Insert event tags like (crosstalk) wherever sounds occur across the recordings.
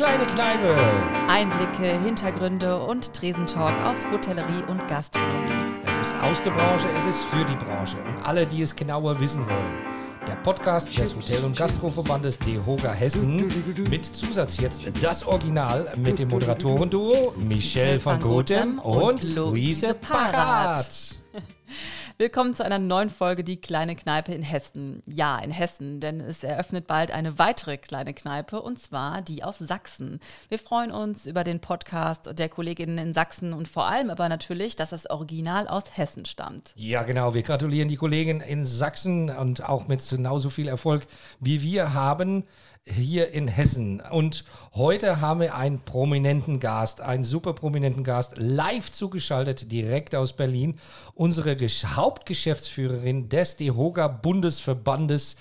kleine Kneipe. Einblicke, Hintergründe und Tresentalk aus Hotellerie und Gastronomie. Es ist aus der Branche, es ist für die Branche und alle, die es genauer wissen wollen. Der Podcast des Hotel- und Gastroverbandes DEHOGA Hessen mit Zusatz jetzt das Original mit dem Moderatorenduo Michelle van Gotem und Luise Parat. (laughs) Willkommen zu einer neuen Folge Die kleine Kneipe in Hessen. Ja, in Hessen, denn es eröffnet bald eine weitere kleine Kneipe und zwar die aus Sachsen. Wir freuen uns über den Podcast der Kolleginnen in Sachsen und vor allem aber natürlich, dass das Original aus Hessen stammt. Ja, genau. Wir gratulieren die Kollegen in Sachsen und auch mit genauso viel Erfolg wie wir haben hier in Hessen. Und heute haben wir einen prominenten Gast, einen super prominenten Gast, live zugeschaltet, direkt aus Berlin. Unsere Hauptgeschäftsführerin des DEHOGA Bundesverbandes,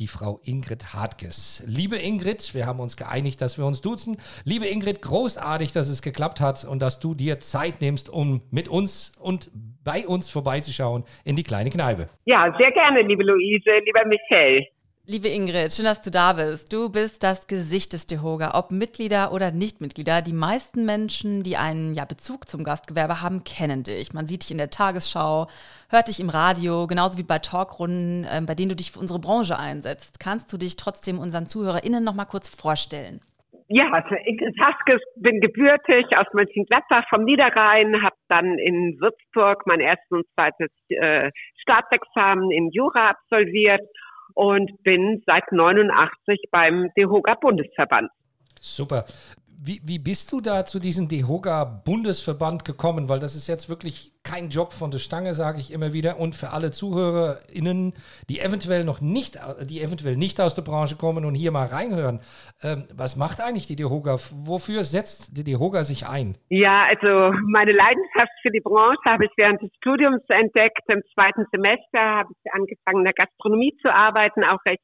die Frau Ingrid Hartges. Liebe Ingrid, wir haben uns geeinigt, dass wir uns duzen. Liebe Ingrid, großartig, dass es geklappt hat und dass du dir Zeit nimmst, um mit uns und bei uns vorbeizuschauen in die kleine Kneipe. Ja, sehr gerne, liebe Luise, lieber Michael. Liebe Ingrid, schön, dass du da bist. Du bist das Gesicht des DeHoga, ob Mitglieder oder Nichtmitglieder. Die meisten Menschen, die einen ja, Bezug zum Gastgewerbe haben, kennen dich. Man sieht dich in der Tagesschau, hört dich im Radio, genauso wie bei Talkrunden, äh, bei denen du dich für unsere Branche einsetzt. Kannst du dich trotzdem unseren ZuhörerInnen noch mal kurz vorstellen? Ja, also Haskes, bin gebürtig aus Mönchengladbach vom Niederrhein, habe dann in Würzburg mein erstes und zweites äh, Staatsexamen in Jura absolviert und bin seit 89 beim DEHOGA Bundesverband. Super. Wie, wie bist du da zu diesem DEHOGA Bundesverband gekommen? Weil das ist jetzt wirklich kein Job von der Stange, sage ich immer wieder. Und für alle ZuhörerInnen, die eventuell noch nicht, die eventuell nicht aus der Branche kommen und hier mal reinhören, ähm, was macht eigentlich die DEHOGA? Wofür setzt die DEHOGA sich ein? Ja, also meine Leidenschaft für die Branche habe ich während des Studiums entdeckt. Im zweiten Semester habe ich angefangen, in der Gastronomie zu arbeiten, auch recht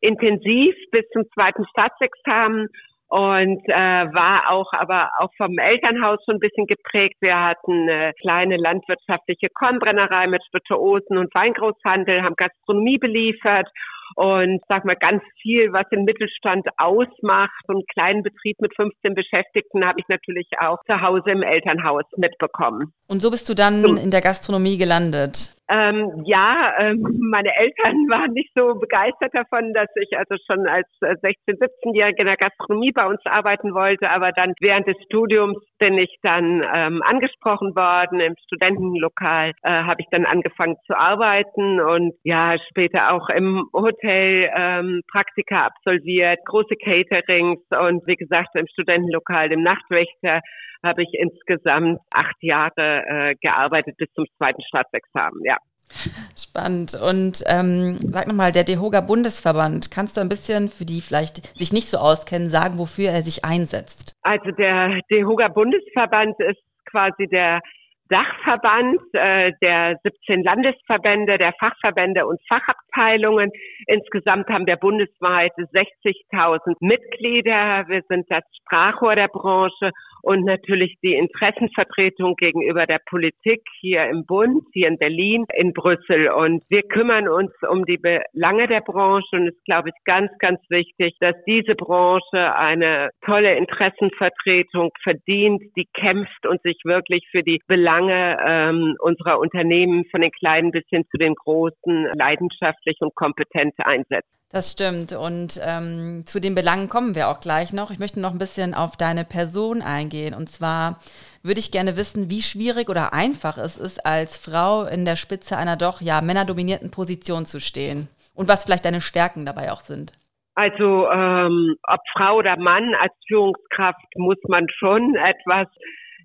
intensiv bis zum zweiten Staatsexamen und äh, war auch aber auch vom Elternhaus schon ein bisschen geprägt. Wir hatten eine kleine landwirtschaftliche Kornbrennerei mit Spirituosen und Weingroßhandel, haben Gastronomie beliefert und sag mal ganz viel, was den Mittelstand ausmacht. So einen kleinen Betrieb mit 15 Beschäftigten habe ich natürlich auch zu Hause im Elternhaus mitbekommen. Und so bist du dann in der Gastronomie gelandet? Ähm, ja, ähm, (laughs) meine Eltern (laughs) waren nicht so begeistert davon, dass ich also schon als 16-, äh, 17-Jährige in der Gastronomie bei uns arbeiten wollte. Aber dann während des Studiums bin ich dann ähm, angesprochen worden. Im Studentenlokal äh, habe ich dann angefangen zu arbeiten und ja, später auch im Hotel ähm, Praktika absolviert, große Caterings und wie gesagt im Studentenlokal, dem Nachtwächter habe ich insgesamt acht Jahre äh, gearbeitet bis zum zweiten Staatsexamen, ja. Spannend. Und ähm, sag nochmal, der DEHOGA Bundesverband, kannst du ein bisschen für die vielleicht sich nicht so auskennen, sagen, wofür er sich einsetzt? Also der DEHOGA Bundesverband ist quasi der Dachverband äh, der 17 Landesverbände, der Fachverbände und Fachabteilungen. Insgesamt haben wir bundesweit 60.000 Mitglieder. Wir sind das Sprachrohr der Branche und natürlich die Interessenvertretung gegenüber der Politik hier im Bund, hier in Berlin, in Brüssel. Und wir kümmern uns um die Belange der Branche und es ist, glaube ich, ganz, ganz wichtig, dass diese Branche eine tolle Interessenvertretung verdient, die kämpft und sich wirklich für die Belange ähm, unserer Unternehmen von den kleinen bis hin zu den großen leidenschaftlich und kompetent einsetzt. Das stimmt. Und ähm, zu den Belangen kommen wir auch gleich noch. Ich möchte noch ein bisschen auf deine Person eingehen. Und zwar würde ich gerne wissen, wie schwierig oder einfach es ist, als Frau in der Spitze einer doch ja männerdominierten Position zu stehen. Und was vielleicht deine Stärken dabei auch sind. Also ähm, ob Frau oder Mann als Führungskraft muss man schon etwas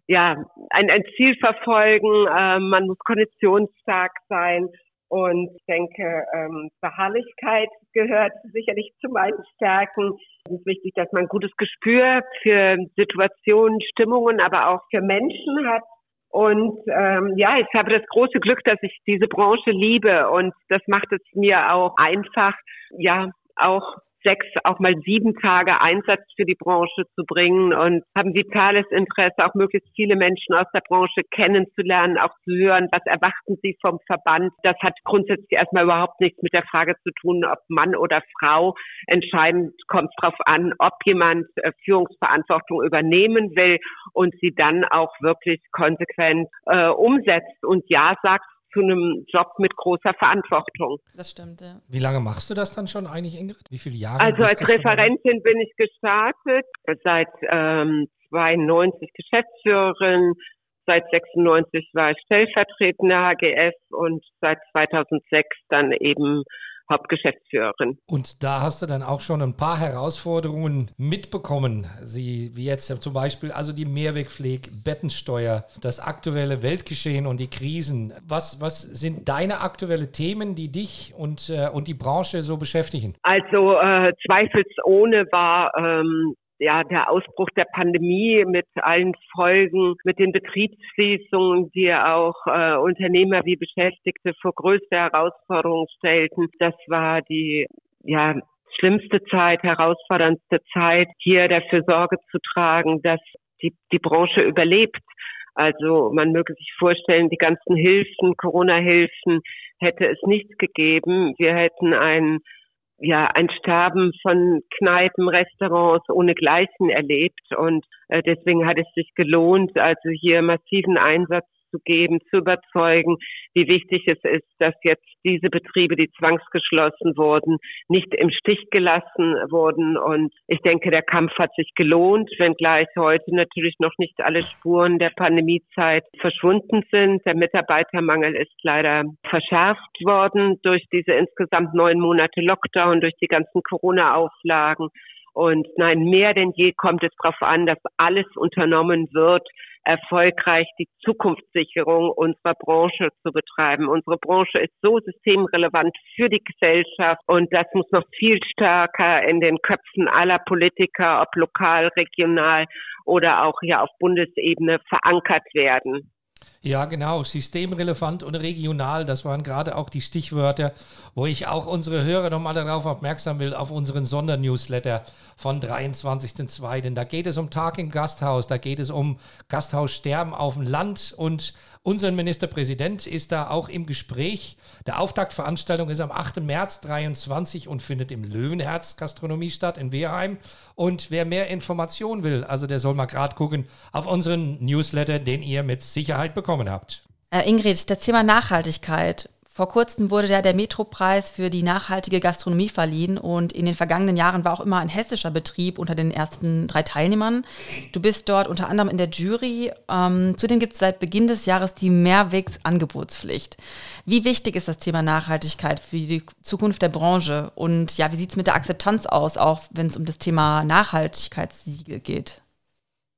ja, ein, ein Ziel verfolgen, äh, man muss konditionsstark sein, und ich denke, ähm, Beharrlichkeit gehört sicherlich zu meinen Stärken. Es ist wichtig, dass man ein gutes Gespür für Situationen, Stimmungen, aber auch für Menschen hat. Und ähm, ja, ich habe das große Glück, dass ich diese Branche liebe und das macht es mir auch einfach, ja, auch sechs, auch mal sieben Tage Einsatz für die Branche zu bringen und haben vitales Interesse, auch möglichst viele Menschen aus der Branche kennenzulernen, auch zu hören, was erwarten sie vom Verband. Das hat grundsätzlich erstmal überhaupt nichts mit der Frage zu tun, ob Mann oder Frau. Entscheidend kommt darauf an, ob jemand äh, Führungsverantwortung übernehmen will und sie dann auch wirklich konsequent äh, umsetzt und Ja sagt zu einem Job mit großer Verantwortung. Das stimmt, ja. Wie lange machst du das dann schon eigentlich, Ingrid? Wie viele Jahre? Also als Referentin bin ich gestartet, seit ähm, 92 Geschäftsführerin, seit 96 war ich stellvertretende HGF und seit 2006 dann eben Hauptgeschäftsführerin. Und da hast du dann auch schon ein paar Herausforderungen mitbekommen, Sie, wie jetzt zum Beispiel also die Mehrwegpflege, Bettensteuer, das aktuelle Weltgeschehen und die Krisen. Was, was sind deine aktuellen Themen, die dich und, äh, und die Branche so beschäftigen? Also äh, zweifelsohne war ähm, ja, der Ausbruch der Pandemie mit allen Folgen, mit den Betriebsschließungen, die auch äh, Unternehmer wie Beschäftigte vor größte Herausforderungen stellten. Das war die, ja, schlimmste Zeit, herausforderndste Zeit, hier dafür Sorge zu tragen, dass die, die Branche überlebt. Also man möge sich vorstellen, die ganzen Hilfen, Corona-Hilfen hätte es nicht gegeben. Wir hätten ein ja ein Sterben von Kneipen, Restaurants ohne Gleichen erlebt. Und äh, deswegen hat es sich gelohnt, also hier massiven Einsatz zu geben, zu überzeugen, wie wichtig es ist, dass jetzt diese Betriebe, die zwangsgeschlossen wurden, nicht im Stich gelassen wurden. Und ich denke, der Kampf hat sich gelohnt, wenngleich heute natürlich noch nicht alle Spuren der Pandemiezeit verschwunden sind. Der Mitarbeitermangel ist leider verschärft worden durch diese insgesamt neun Monate Lockdown, durch die ganzen Corona-Auflagen. Und nein, mehr denn je kommt es darauf an, dass alles unternommen wird, erfolgreich die Zukunftssicherung unserer Branche zu betreiben. Unsere Branche ist so systemrelevant für die Gesellschaft und das muss noch viel stärker in den Köpfen aller Politiker, ob lokal, regional oder auch hier auf Bundesebene verankert werden. Ja, genau. Systemrelevant und regional, das waren gerade auch die Stichwörter, wo ich auch unsere Hörer nochmal darauf aufmerksam will, auf unseren Sondernewsletter von 23.02. Da geht es um Tag im Gasthaus, da geht es um Gasthaussterben auf dem Land und unser Ministerpräsident ist da auch im Gespräch. Der Auftaktveranstaltung ist am 8. März 23 und findet im Löwenherz Gastronomie statt in Wehrheim. Und wer mehr Informationen will, also der soll mal gerade gucken auf unseren Newsletter, den ihr mit Sicherheit bekommen habt. Äh, Ingrid, das Thema Nachhaltigkeit. Vor kurzem wurde ja der Metropreis für die nachhaltige Gastronomie verliehen und in den vergangenen Jahren war auch immer ein hessischer Betrieb unter den ersten drei Teilnehmern. Du bist dort unter anderem in der Jury. Ähm, zudem gibt es seit Beginn des Jahres die Mehrwegsangebotspflicht. Wie wichtig ist das Thema Nachhaltigkeit für die Zukunft der Branche? Und ja, wie sieht es mit der Akzeptanz aus, auch wenn es um das Thema Nachhaltigkeitssiegel geht?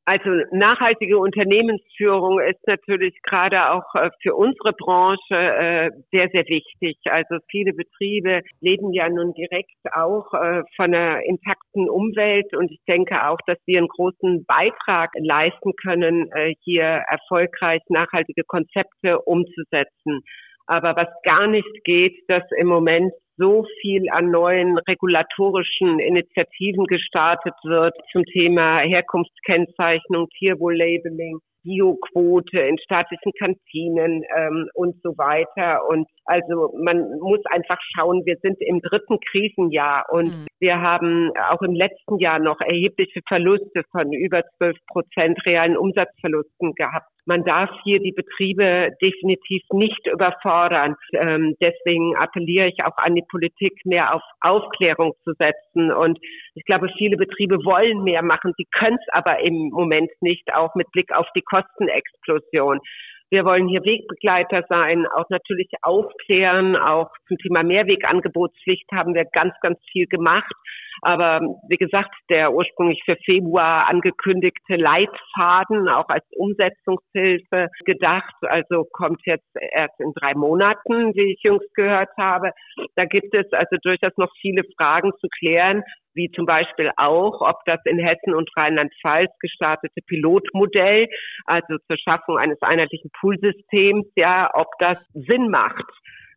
Also nachhaltige Unternehmensführung ist natürlich gerade auch äh, für unsere Branche äh, sehr, sehr wichtig. Also viele Betriebe leben ja nun direkt auch äh, von einer intakten Umwelt und ich denke auch, dass wir einen großen Beitrag leisten können, hier erfolgreich nachhaltige Konzepte umzusetzen. Aber was gar nicht geht, dass im Moment so viel an neuen regulatorischen Initiativen gestartet wird zum Thema Herkunftskennzeichnung, Tierwohl-Labeling, Bioquote in staatlichen Kantinen ähm, und so weiter. Und also man muss einfach schauen, wir sind im dritten Krisenjahr und mhm. wir haben auch im letzten Jahr noch erhebliche Verluste von über 12 Prozent realen Umsatzverlusten gehabt. Man darf hier die Betriebe definitiv nicht überfordern. Ähm, deswegen appelliere ich auch an die Politik, mehr auf Aufklärung zu setzen. Und ich glaube, viele Betriebe wollen mehr machen, sie können es aber im Moment nicht, auch mit Blick auf die Kostenexplosion. Wir wollen hier Wegbegleiter sein, auch natürlich aufklären, auch zum Thema Mehrwegangebotspflicht haben wir ganz, ganz viel gemacht. Aber wie gesagt, der ursprünglich für Februar angekündigte Leitfaden, auch als Umsetzungshilfe gedacht, also kommt jetzt erst in drei Monaten, wie ich jüngst gehört habe. Da gibt es also durchaus noch viele Fragen zu klären, wie zum Beispiel auch, ob das in Hessen und Rheinland-Pfalz gestartete Pilotmodell, also zur Schaffung eines einheitlichen Poolsystems, ja, ob das Sinn macht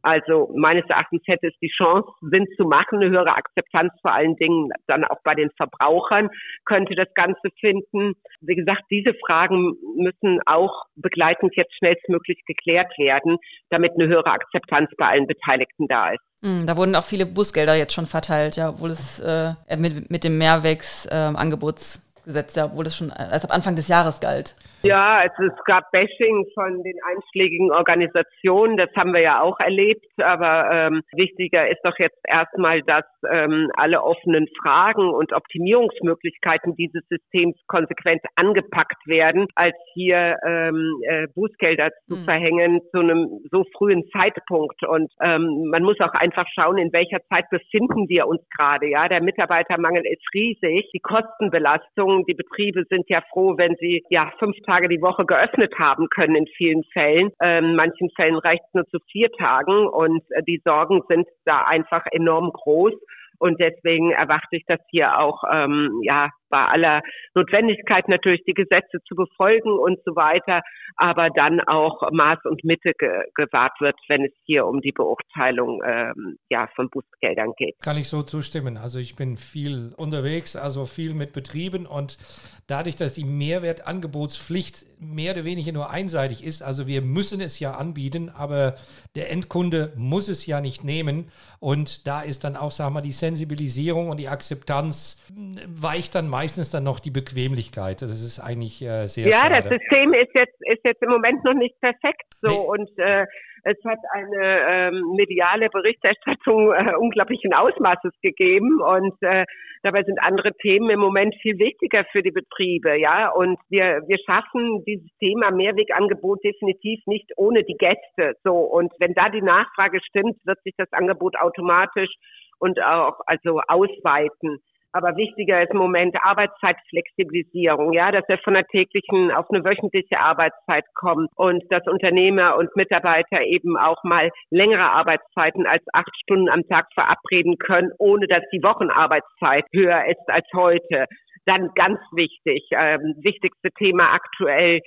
Also meines Erachtens hätte es die Chance, Sinn zu machen, eine höhere Akzeptanz vor allen Dingen dann auch bei den Verbrauchern könnte das Ganze finden. Wie gesagt, diese Fragen müssen auch begleitend jetzt schnellstmöglich geklärt werden, damit eine höhere Akzeptanz bei allen Beteiligten da ist. Hm, da wurden auch viele Busgelder jetzt schon verteilt, ja, obwohl es äh, mit, mit dem Mehrwegs-Angebotsgesetz, äh, ja, obwohl es schon erst ab Anfang des Jahres galt. Ja, also es gab Bashing von den einschlägigen Organisationen, das haben wir ja auch erlebt, aber ähm, wichtiger ist doch jetzt erstmal, dass ähm, alle offenen Fragen und Optimierungsmöglichkeiten dieses Systems konsequent angepackt werden, als hier ähm, äh, Bußgelder zu mhm. verhängen zu einem so frühen Zeitpunkt. Und ähm, man muss auch einfach schauen, in welcher Zeit befinden wir uns gerade. Ja, der Mitarbeitermangel ist riesig, die Kostenbelastung, die Betriebe sind ja froh, wenn sie ja fünf Tage die Woche geöffnet haben können in vielen Fällen. Ähm, manchen Fällen reicht es nur zu vier Tagen und äh, die Sorgen sind da einfach enorm groß. Und deswegen erwarte ich das hier auch ähm, ja bei aller Notwendigkeit natürlich die Gesetze zu befolgen und so weiter, aber dann auch Maß und Mitte ge gewahrt wird, wenn es hier um die Beurteilung ähm, ja, von Bußgeldern geht. Kann ich so zustimmen. Also ich bin viel unterwegs, also viel mit Betrieben und dadurch, dass die Mehrwertangebotspflicht mehr oder weniger nur einseitig ist, also wir müssen es ja anbieten, aber der Endkunde muss es ja nicht nehmen und da ist dann auch, sagen wir mal, die Sensibilisierung und die Akzeptanz weicht dann meistens meistens dann noch die Bequemlichkeit. Das ist eigentlich äh, sehr Ja, schade. das System ist jetzt, ist jetzt im Moment noch nicht perfekt so nee. und äh, es hat eine ähm, mediale Berichterstattung äh, unglaublichen Ausmaßes gegeben und äh, dabei sind andere Themen im Moment viel wichtiger für die Betriebe, ja. Und wir wir schaffen dieses Thema Mehrwegangebot definitiv nicht ohne die Gäste. So und wenn da die Nachfrage stimmt, wird sich das Angebot automatisch und auch also ausweiten. Aber wichtiger ist im Moment Arbeitszeitflexibilisierung, ja, dass wir von der täglichen auf eine wöchentliche Arbeitszeit kommen und dass Unternehmer und Mitarbeiter eben auch mal längere Arbeitszeiten als acht Stunden am Tag verabreden können, ohne dass die Wochenarbeitszeit höher ist als heute. Dann ganz wichtig, ähm, wichtigste Thema aktuell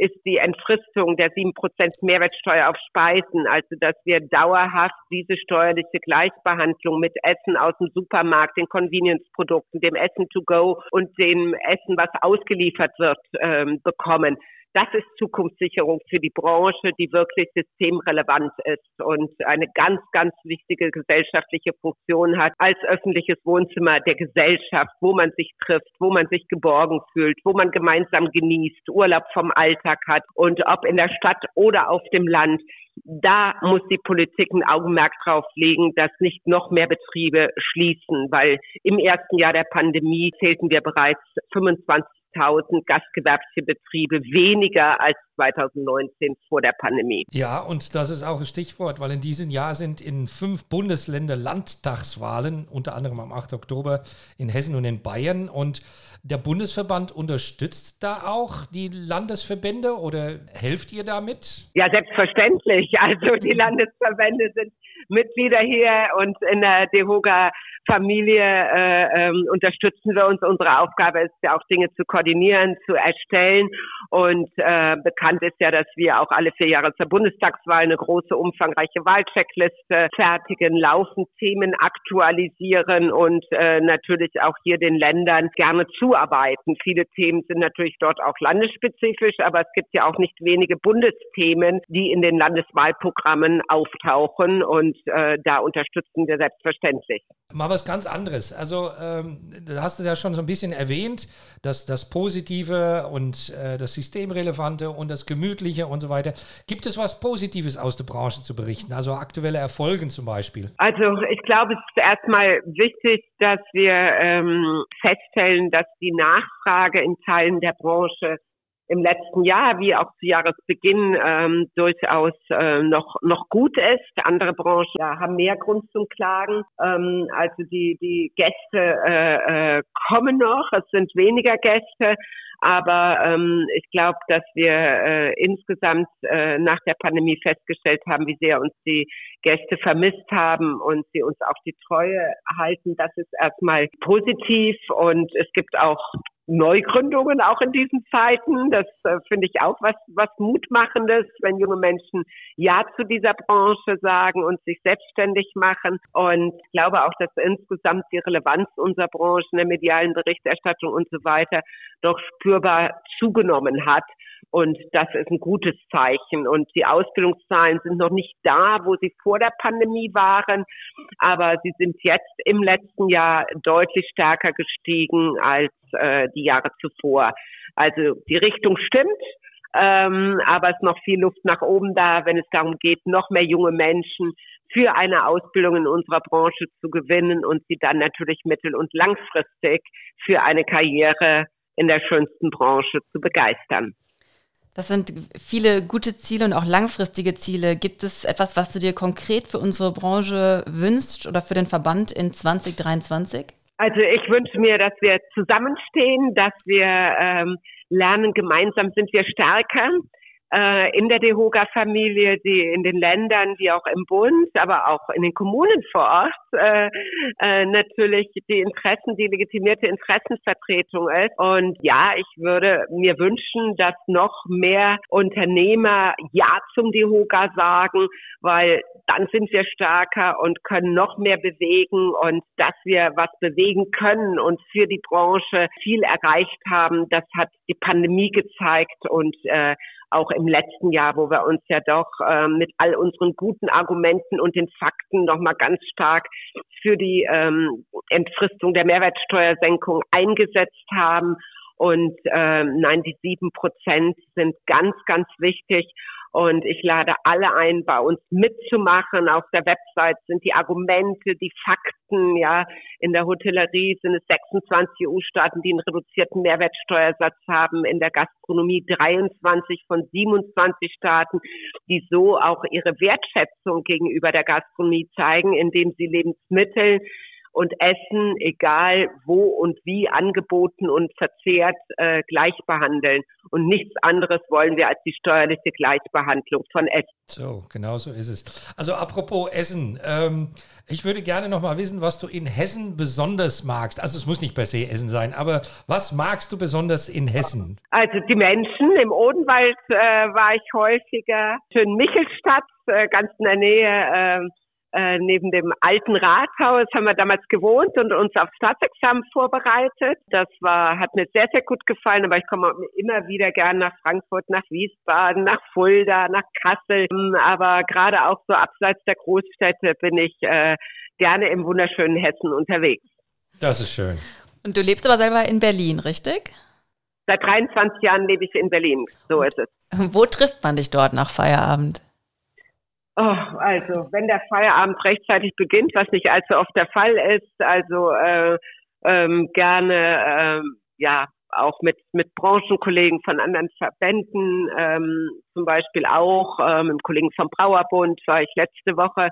ist die Entfristung der 7% Mehrwertsteuer auf Speisen, also dass wir dauerhaft diese steuerliche Gleichbehandlung mit Essen aus dem Supermarkt, den Convenience-Produkten, dem Essen to go und dem Essen, was ausgeliefert wird, ähm, bekommen. Das ist Zukunftssicherung für die Branche, die wirklich systemrelevant ist und eine ganz, ganz wichtige gesellschaftliche Funktion hat als öffentliches Wohnzimmer der Gesellschaft, wo man sich trifft, wo man sich geborgen fühlt, wo man gemeinsam genießt, Urlaub vom Alltag hat und ob in der Stadt oder auf dem Land. Da muss die Politik ein Augenmerk drauf legen, dass nicht noch mehr Betriebe schließen, weil im ersten Jahr der Pandemie zählten wir bereits 25 1000 gastgewerbliche Betriebe weniger als 2019 vor der Pandemie. Ja, und das ist auch ein Stichwort, weil in diesem Jahr sind in fünf Bundesländern Landtagswahlen, unter anderem am 8. Oktober in Hessen und in Bayern. Und der Bundesverband unterstützt da auch die Landesverbände oder helft ihr damit? Ja, selbstverständlich. Also die (laughs) Landesverbände sind Mitglieder hier und in der DEHOGA Familie äh, ähm, unterstützen wir uns. Unsere Aufgabe ist ja auch Dinge zu koordinieren, zu erstellen. Und äh, bekannt ist ja, dass wir auch alle vier Jahre zur Bundestagswahl eine große, umfangreiche Wahlcheckliste fertigen, laufen, Themen aktualisieren und äh, natürlich auch hier den Ländern gerne zuarbeiten. Viele Themen sind natürlich dort auch landesspezifisch, aber es gibt ja auch nicht wenige Bundesthemen, die in den Landeswahlprogrammen auftauchen und äh, da unterstützen wir selbstverständlich. Mal was ganz anderes. Also, ähm, du hast es ja schon so ein bisschen erwähnt, dass das Positive und äh, das Systemrelevante und das Gemütliche und so weiter. Gibt es was Positives aus der Branche zu berichten? Also aktuelle Erfolge zum Beispiel? Also, ich glaube, es ist erstmal wichtig, dass wir ähm, feststellen, dass die Nachfrage in Teilen der Branche im letzten Jahr wie auch zu Jahresbeginn ähm, durchaus äh, noch noch gut ist. Andere Branchen ja, haben mehr Grund zum Klagen. Ähm, also die die Gäste äh, äh, kommen noch, es sind weniger Gäste, aber ähm, ich glaube, dass wir äh, insgesamt äh, nach der Pandemie festgestellt haben, wie sehr uns die Gäste vermisst haben und sie uns auch die Treue halten. Das ist erstmal positiv und es gibt auch Neugründungen auch in diesen Zeiten. Das äh, finde ich auch was, was Mutmachendes, wenn junge Menschen Ja zu dieser Branche sagen und sich selbstständig machen. Und ich glaube auch, dass insgesamt die Relevanz unserer Branche in der medialen Berichterstattung und so weiter doch spürbar zugenommen hat. Und das ist ein gutes Zeichen. Und die Ausbildungszahlen sind noch nicht da, wo sie vor der Pandemie waren, aber sie sind jetzt im letzten Jahr deutlich stärker gestiegen als äh, die Jahre zuvor. Also die Richtung stimmt. Ähm, aber es ist noch viel Luft nach oben da, wenn es darum geht, noch mehr junge Menschen für eine Ausbildung in unserer Branche zu gewinnen und sie dann natürlich mittel- und langfristig für eine Karriere in der schönsten Branche zu begeistern. Das sind viele gute Ziele und auch langfristige Ziele. Gibt es etwas, was du dir konkret für unsere Branche wünschst oder für den Verband in 2023? Also ich wünsche mir, dass wir zusammenstehen, dass wir ähm, lernen, gemeinsam sind wir stärker äh, in der DEHOGA-Familie, die in den Ländern wie auch im Bund, aber auch in den Kommunen vor Ort äh, äh, natürlich die Interessen, die legitimierte Interessenvertretung ist. Und ja, ich würde mir wünschen, dass noch mehr Unternehmer Ja zum DEHOGA sagen, weil dann sind wir stärker und können noch mehr bewegen und dass wir was bewegen können und für die Branche viel erreicht haben, das hat die Pandemie gezeigt und äh, auch im letzten Jahr, wo wir uns ja doch äh, mit all unseren guten Argumenten und den Fakten nochmal ganz stark für die ähm, Entfristung der Mehrwertsteuersenkung eingesetzt haben. Und äh, nein, die sieben Prozent sind ganz, ganz wichtig. Und ich lade alle ein, bei uns mitzumachen. Auf der Website sind die Argumente, die Fakten, ja. In der Hotellerie sind es 26 EU-Staaten, die einen reduzierten Mehrwertsteuersatz haben. In der Gastronomie 23 von 27 Staaten, die so auch ihre Wertschätzung gegenüber der Gastronomie zeigen, indem sie Lebensmittel und Essen, egal wo und wie angeboten und verzehrt, äh, gleich behandeln. Und nichts anderes wollen wir als die steuerliche Gleichbehandlung von Essen. So, genau so ist es. Also apropos Essen, ähm, ich würde gerne noch mal wissen, was du in Hessen besonders magst. Also es muss nicht per se Essen sein, aber was magst du besonders in Hessen? Also die Menschen. Im Odenwald äh, war ich häufiger. Schön Michelstadt, äh, ganz in der Nähe äh, neben dem alten Rathaus haben wir damals gewohnt und uns auf Staatsexamen vorbereitet. Das war, hat mir sehr, sehr gut gefallen, aber ich komme immer wieder gern nach Frankfurt, nach Wiesbaden, nach Fulda, nach Kassel. Aber gerade auch so abseits der Großstädte bin ich äh, gerne im wunderschönen Hessen unterwegs. Das ist schön. Und du lebst aber selber in Berlin, richtig? Seit 23 Jahren lebe ich in Berlin. So ist es. Wo trifft man dich dort nach Feierabend? Oh, also wenn der Feierabend rechtzeitig beginnt, was nicht allzu oft der Fall ist, also äh, ähm, gerne äh, ja auch mit mit Branchenkollegen von anderen Verbänden, ähm, zum Beispiel auch ähm, mit Kollegen vom Brauerbund war ich letzte Woche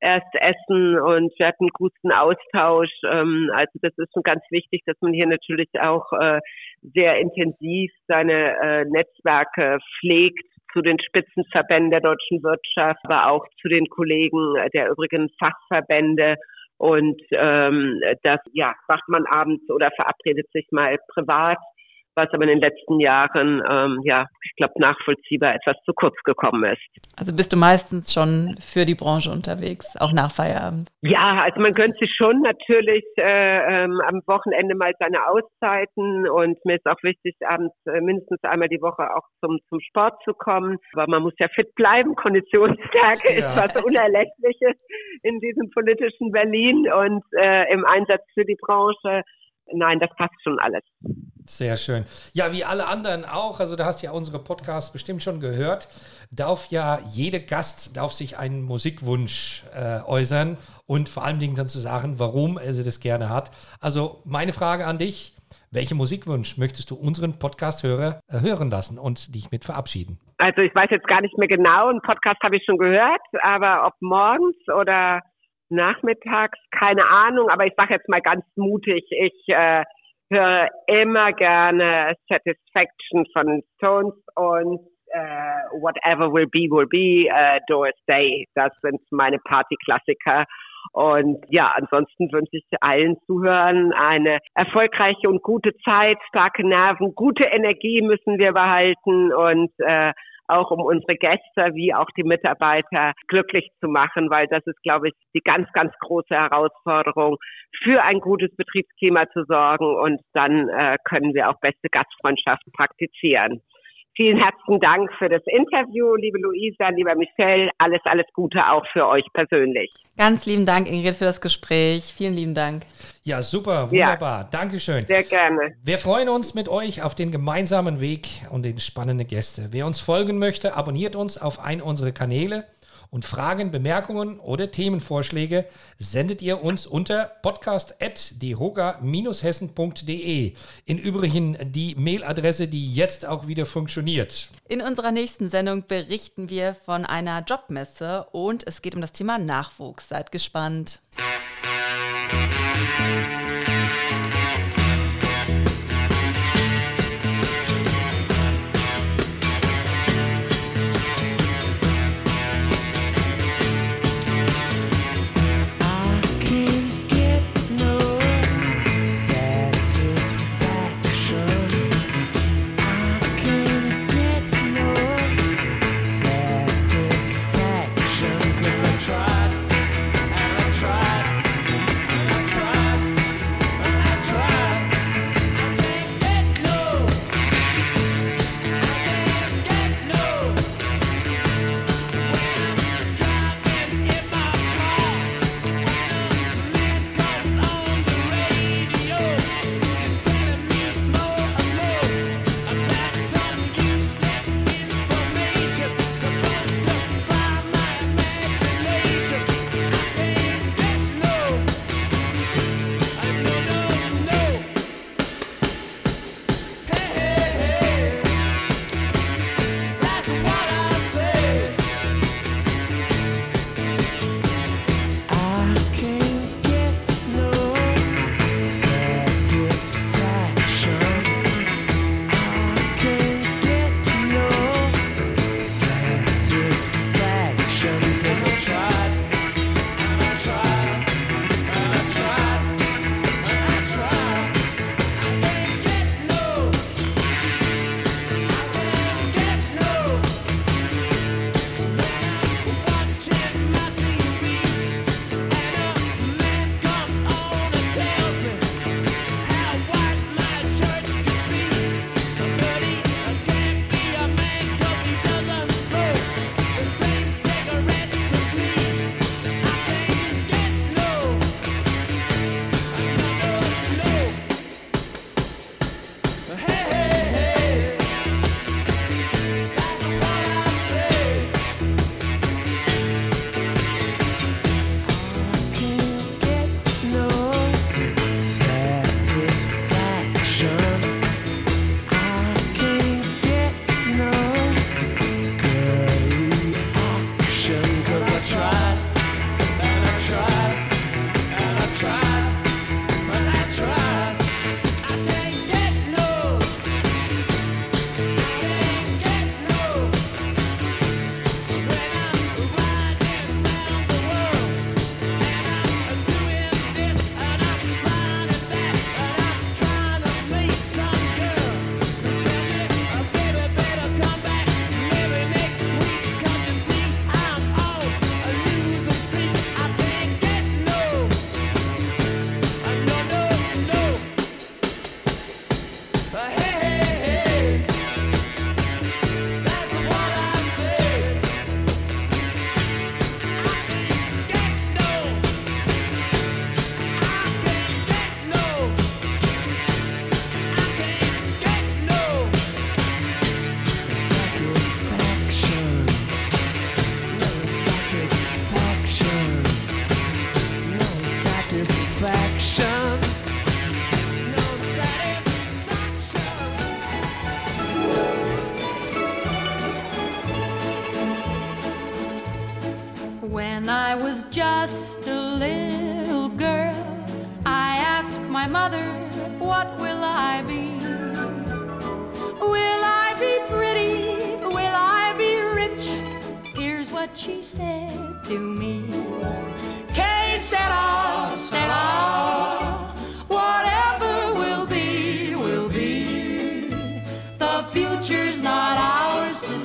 erst essen und wir hatten guten Austausch. Ähm, also das ist schon ganz wichtig, dass man hier natürlich auch äh, sehr intensiv seine äh, Netzwerke pflegt zu den Spitzenverbänden der deutschen Wirtschaft, aber auch zu den Kollegen der übrigen Fachverbände. Und ähm, das ja, macht man abends oder verabredet sich mal privat was aber in den letzten Jahren, ähm, ja, ich glaube, nachvollziehbar etwas zu kurz gekommen ist. Also bist du meistens schon für die Branche unterwegs, auch nach Feierabend? Ja, also man könnte sich schon natürlich äh, ähm, am Wochenende mal seine Auszeiten und mir ist auch wichtig, abends äh, mindestens einmal die Woche auch zum, zum Sport zu kommen. Aber man muss ja fit bleiben. Konditionsstärke ja. ist was Unerlässliches in diesem politischen Berlin und äh, im Einsatz für die Branche nein, das passt schon alles. Sehr schön. Ja, wie alle anderen auch, also da hast du ja unsere Podcasts bestimmt schon gehört, darf ja jeder Gast darf sich einen Musikwunsch äh, äußern und vor allen Dingen dann zu sagen, warum er das gerne hat. Also meine Frage an dich, welchen Musikwunsch möchtest du unseren Podcast-Hörer äh, hören lassen und dich mit verabschieden? Also ich weiß jetzt gar nicht mehr genau, einen Podcast habe ich schon gehört, aber ob morgens oder nachmittags, keine Ahnung, aber ich sage jetzt mal ganz mutig, ich äh, höre immer gerne Satisfaction von Stones und äh, Whatever Will Be Will Be, äh, Doris Day. Das sind meine Partyklassiker. Und ja, ansonsten wünsche ich allen Zuhörern eine erfolgreiche und gute Zeit, starke Nerven, gute Energie müssen wir behalten und äh, auch um unsere Gäste wie auch die Mitarbeiter glücklich zu machen, weil das ist, glaube ich, die ganz, ganz große Herausforderung, für ein gutes Betriebsklima zu sorgen und dann äh, können wir auch beste Gastfreundschaft praktizieren. Vielen herzlichen Dank für das Interview, liebe Luisa, lieber Michelle. Alles, alles Gute auch für euch persönlich. Ganz lieben Dank, Ingrid, für das Gespräch. Vielen lieben Dank. Ja, super, wunderbar. Ja, Dankeschön. Sehr gerne. Wir freuen uns mit euch auf den gemeinsamen Weg und den spannenden Gäste. Wer uns folgen möchte, abonniert uns auf einen unserer Kanäle und Fragen, Bemerkungen oder Themenvorschläge sendet ihr uns unter podcast.dehoga-hessen.de. In Übrigen die Mailadresse, die jetzt auch wieder funktioniert. In unserer nächsten Sendung berichten wir von einer Jobmesse und es geht um das Thema Nachwuchs. Seid gespannt. she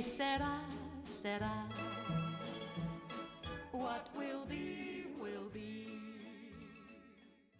Said I, said I, what will be?